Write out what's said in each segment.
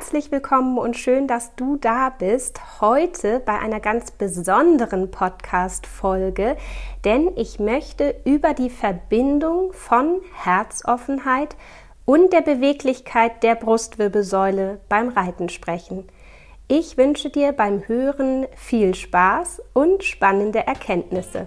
Herzlich willkommen und schön, dass du da bist. Heute bei einer ganz besonderen Podcast-Folge, denn ich möchte über die Verbindung von Herzoffenheit und der Beweglichkeit der Brustwirbelsäule beim Reiten sprechen. Ich wünsche dir beim Hören viel Spaß und spannende Erkenntnisse.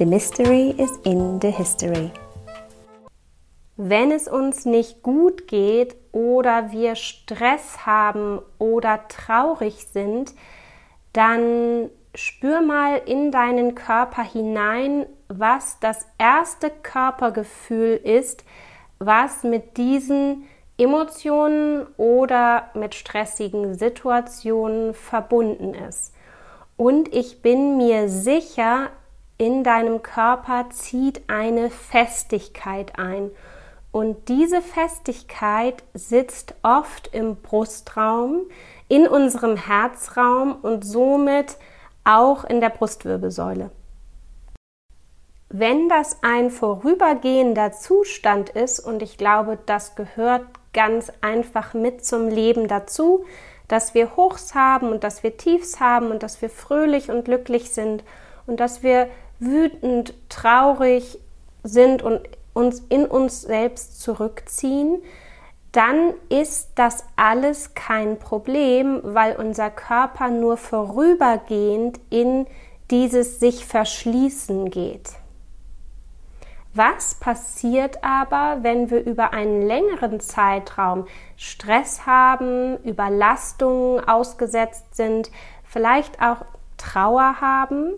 The mystery is in the history. Wenn es uns nicht gut geht oder wir Stress haben oder traurig sind, dann spür mal in deinen Körper hinein, was das erste Körpergefühl ist, was mit diesen Emotionen oder mit stressigen Situationen verbunden ist. Und ich bin mir sicher, in deinem Körper zieht eine Festigkeit ein. Und diese Festigkeit sitzt oft im Brustraum, in unserem Herzraum und somit auch in der Brustwirbelsäule. Wenn das ein vorübergehender Zustand ist, und ich glaube, das gehört ganz einfach mit zum Leben dazu, dass wir Hochs haben und dass wir Tiefs haben und dass wir fröhlich und glücklich sind und dass wir wütend, traurig sind und uns in uns selbst zurückziehen, dann ist das alles kein Problem, weil unser Körper nur vorübergehend in dieses sich verschließen geht. Was passiert aber, wenn wir über einen längeren Zeitraum Stress haben, Überlastungen ausgesetzt sind, vielleicht auch Trauer haben?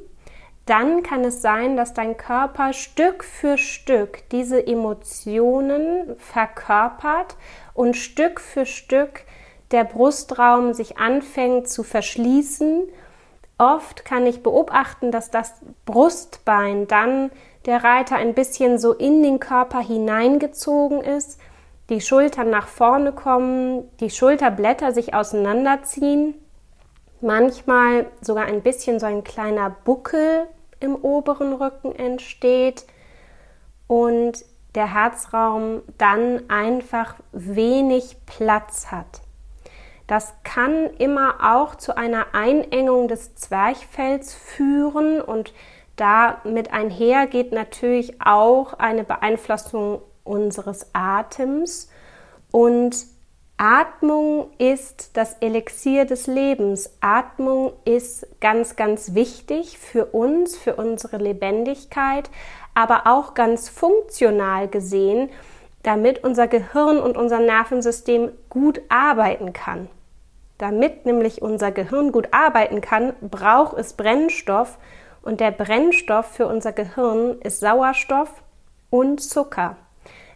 Dann kann es sein, dass dein Körper Stück für Stück diese Emotionen verkörpert und Stück für Stück der Brustraum sich anfängt zu verschließen. Oft kann ich beobachten, dass das Brustbein dann der Reiter ein bisschen so in den Körper hineingezogen ist, die Schultern nach vorne kommen, die Schulterblätter sich auseinanderziehen manchmal sogar ein bisschen so ein kleiner Buckel im oberen Rücken entsteht und der Herzraum dann einfach wenig Platz hat. Das kann immer auch zu einer Einengung des Zwerchfells führen und damit einher geht natürlich auch eine Beeinflussung unseres Atems und Atmung ist das Elixier des Lebens. Atmung ist ganz, ganz wichtig für uns, für unsere Lebendigkeit, aber auch ganz funktional gesehen, damit unser Gehirn und unser Nervensystem gut arbeiten kann. Damit nämlich unser Gehirn gut arbeiten kann, braucht es Brennstoff und der Brennstoff für unser Gehirn ist Sauerstoff und Zucker.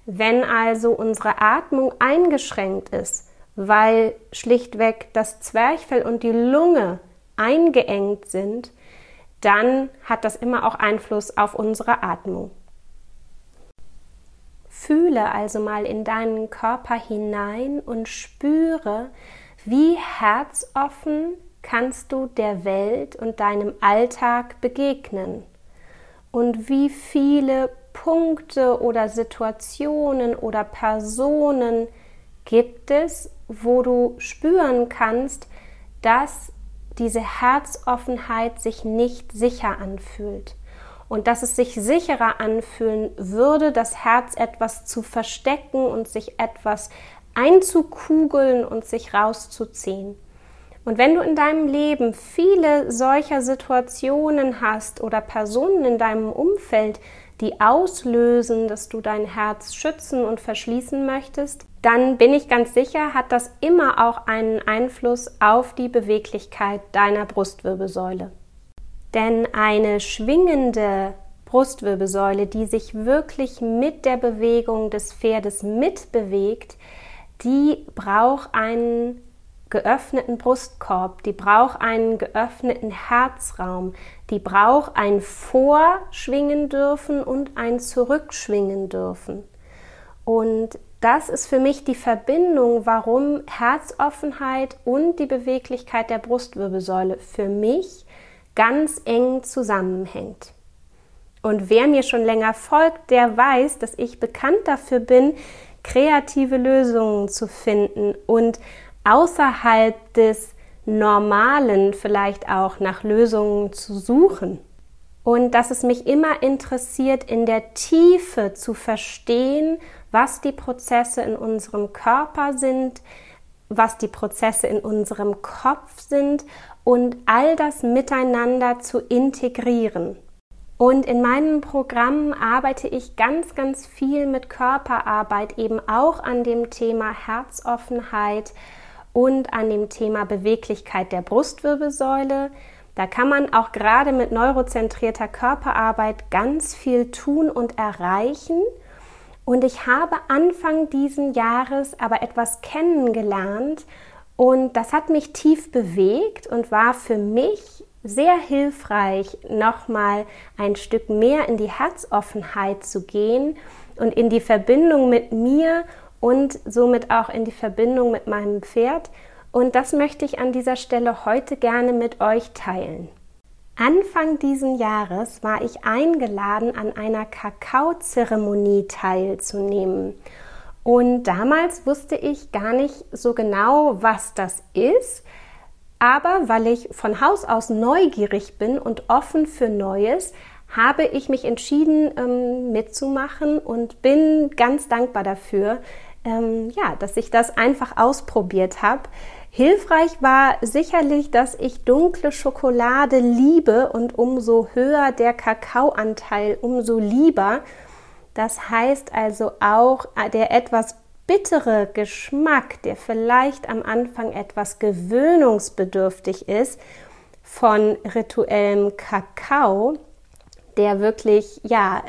Wenn also unsere Atmung eingeschränkt ist, weil schlichtweg das Zwerchfell und die Lunge eingeengt sind, dann hat das immer auch Einfluss auf unsere Atmung. Fühle also mal in deinen Körper hinein und spüre, wie herzoffen kannst du der Welt und deinem Alltag begegnen und wie viele Punkte oder Situationen oder Personen gibt es, wo du spüren kannst, dass diese Herzoffenheit sich nicht sicher anfühlt und dass es sich sicherer anfühlen würde, das Herz etwas zu verstecken und sich etwas einzukugeln und sich rauszuziehen. Und wenn du in deinem Leben viele solcher Situationen hast oder Personen in deinem Umfeld, die auslösen, dass du dein Herz schützen und verschließen möchtest, dann bin ich ganz sicher, hat das immer auch einen Einfluss auf die Beweglichkeit deiner Brustwirbelsäule. Denn eine schwingende Brustwirbelsäule, die sich wirklich mit der Bewegung des Pferdes mitbewegt, die braucht einen geöffneten Brustkorb, die braucht einen geöffneten Herzraum, die braucht ein Vorschwingen dürfen und ein Zurückschwingen dürfen. Und das ist für mich die Verbindung, warum Herzoffenheit und die Beweglichkeit der Brustwirbelsäule für mich ganz eng zusammenhängt. Und wer mir schon länger folgt, der weiß, dass ich bekannt dafür bin, kreative Lösungen zu finden und außerhalb des Normalen vielleicht auch nach Lösungen zu suchen. Und dass es mich immer interessiert, in der Tiefe zu verstehen, was die Prozesse in unserem Körper sind, was die Prozesse in unserem Kopf sind und all das miteinander zu integrieren. Und in meinen Programmen arbeite ich ganz, ganz viel mit Körperarbeit, eben auch an dem Thema Herzoffenheit und an dem Thema Beweglichkeit der Brustwirbelsäule. Da kann man auch gerade mit neurozentrierter Körperarbeit ganz viel tun und erreichen. Und ich habe Anfang diesen Jahres aber etwas kennengelernt und das hat mich tief bewegt und war für mich sehr hilfreich, nochmal ein Stück mehr in die Herzoffenheit zu gehen und in die Verbindung mit mir und somit auch in die Verbindung mit meinem Pferd. Und das möchte ich an dieser Stelle heute gerne mit euch teilen. Anfang diesen Jahres war ich eingeladen, an einer Kakaozeremonie teilzunehmen. Und damals wusste ich gar nicht so genau, was das ist. Aber weil ich von Haus aus neugierig bin und offen für Neues, habe ich mich entschieden, ähm, mitzumachen und bin ganz dankbar dafür, ähm, ja, dass ich das einfach ausprobiert habe. Hilfreich war sicherlich, dass ich dunkle Schokolade liebe und umso höher der Kakaoanteil, umso lieber. Das heißt also auch äh, der etwas bittere Geschmack, der vielleicht am Anfang etwas gewöhnungsbedürftig ist, von rituellem Kakao, der wirklich ja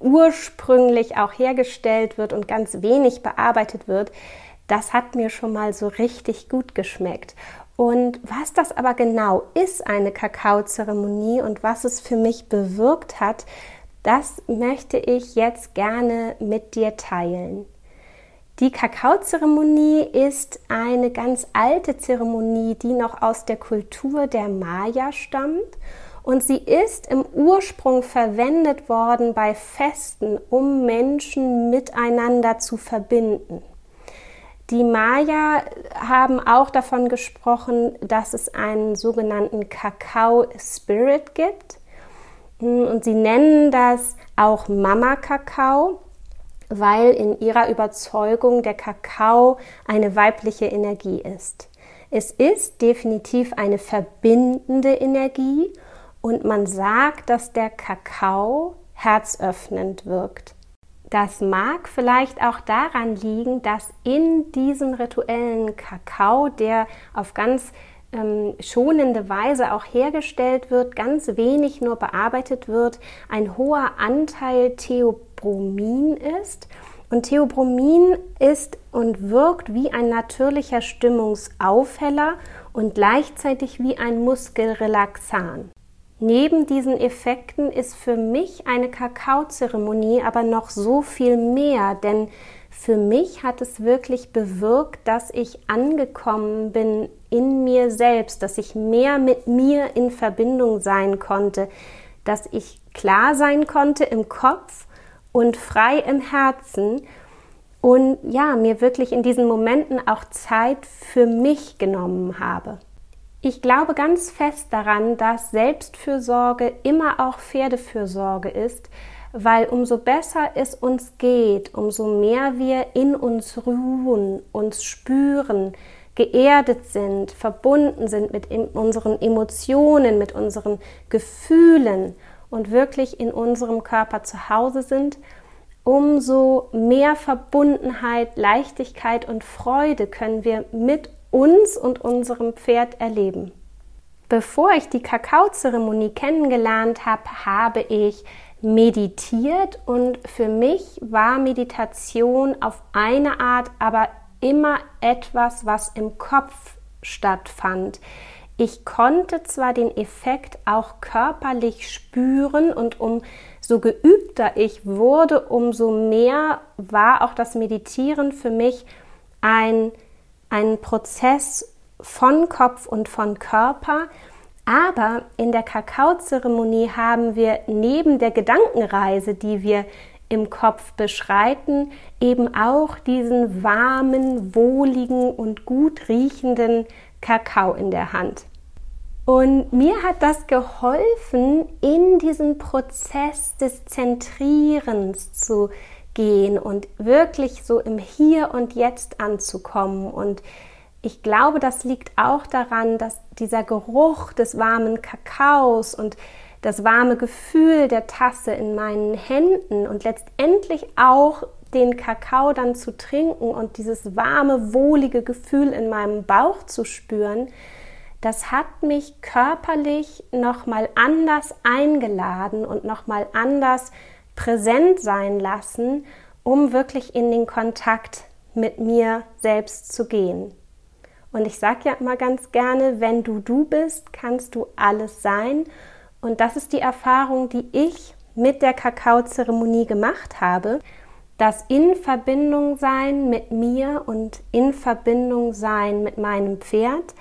ursprünglich auch hergestellt wird und ganz wenig bearbeitet wird, das hat mir schon mal so richtig gut geschmeckt. Und was das aber genau ist, eine Kakaozeremonie und was es für mich bewirkt hat, das möchte ich jetzt gerne mit dir teilen. Die Kakaozeremonie ist eine ganz alte Zeremonie, die noch aus der Kultur der Maya stammt und sie ist im Ursprung verwendet worden bei Festen, um Menschen miteinander zu verbinden. Die Maya haben auch davon gesprochen, dass es einen sogenannten Kakao-Spirit gibt. Und sie nennen das auch Mama-Kakao weil in ihrer Überzeugung der Kakao eine weibliche Energie ist. Es ist definitiv eine verbindende Energie und man sagt, dass der Kakao herzöffnend wirkt. Das mag vielleicht auch daran liegen, dass in diesem rituellen Kakao, der auf ganz ähm, schonende Weise auch hergestellt wird, ganz wenig nur bearbeitet wird, ein hoher Anteil Theobromin ist. Und Theobromin ist und wirkt wie ein natürlicher Stimmungsaufheller und gleichzeitig wie ein Muskelrelaxan. Neben diesen Effekten ist für mich eine Kakaozeremonie aber noch so viel mehr, denn für mich hat es wirklich bewirkt, dass ich angekommen bin in mir selbst, dass ich mehr mit mir in Verbindung sein konnte, dass ich klar sein konnte im Kopf und frei im Herzen und ja, mir wirklich in diesen Momenten auch Zeit für mich genommen habe. Ich glaube ganz fest daran, dass Selbstfürsorge immer auch Pferdefürsorge ist, weil umso besser es uns geht, umso mehr wir in uns ruhen, uns spüren, geerdet sind, verbunden sind mit unseren Emotionen, mit unseren Gefühlen und wirklich in unserem Körper zu Hause sind, umso mehr Verbundenheit, Leichtigkeit und Freude können wir mit uns und unserem Pferd erleben. Bevor ich die Kakaozeremonie kennengelernt habe, habe ich meditiert und für mich war Meditation auf eine Art aber immer etwas, was im Kopf stattfand. Ich konnte zwar den Effekt auch körperlich spüren und umso geübter ich wurde, umso mehr war auch das Meditieren für mich ein, ein Prozess von Kopf und von Körper. Aber in der Kakaozeremonie haben wir neben der Gedankenreise, die wir im Kopf beschreiten, eben auch diesen warmen, wohligen und gut riechenden Kakao in der Hand. Und mir hat das geholfen, in diesen Prozess des Zentrierens zu gehen und wirklich so im Hier und Jetzt anzukommen. Und ich glaube, das liegt auch daran, dass dieser Geruch des warmen Kakaos und das warme Gefühl der Tasse in meinen Händen und letztendlich auch den Kakao dann zu trinken und dieses warme, wohlige Gefühl in meinem Bauch zu spüren, das hat mich körperlich nochmal anders eingeladen und nochmal anders präsent sein lassen, um wirklich in den Kontakt mit mir selbst zu gehen. Und ich sage ja immer ganz gerne, wenn du du bist, kannst du alles sein. Und das ist die Erfahrung, die ich mit der Kakaozeremonie gemacht habe. Das in Verbindung sein mit mir und in Verbindung sein mit meinem Pferd.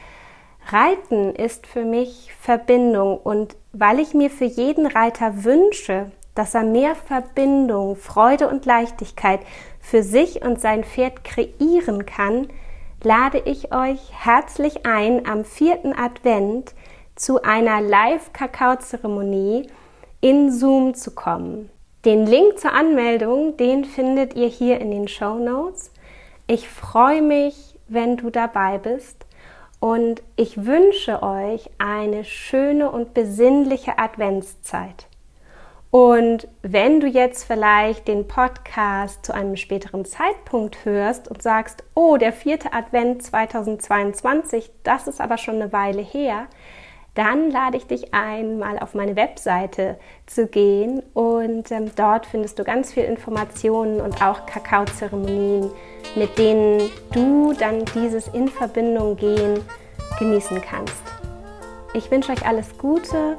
Reiten ist für mich Verbindung und weil ich mir für jeden Reiter wünsche, dass er mehr Verbindung, Freude und Leichtigkeit für sich und sein Pferd kreieren kann, lade ich euch herzlich ein, am vierten Advent zu einer Live-Kakao-Zeremonie in Zoom zu kommen. Den Link zur Anmeldung, den findet ihr hier in den Show Notes. Ich freue mich, wenn du dabei bist und ich wünsche euch eine schöne und besinnliche Adventszeit. Und wenn du jetzt vielleicht den Podcast zu einem späteren Zeitpunkt hörst und sagst, oh, der vierte Advent 2022, das ist aber schon eine Weile her, dann lade ich dich ein, mal auf meine Webseite zu gehen und ähm, dort findest du ganz viel Informationen und auch Kakaozeremonien, mit denen du dann dieses in Verbindung gehen genießen kannst. Ich wünsche euch alles Gute.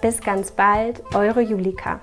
Bis ganz bald, eure Julika.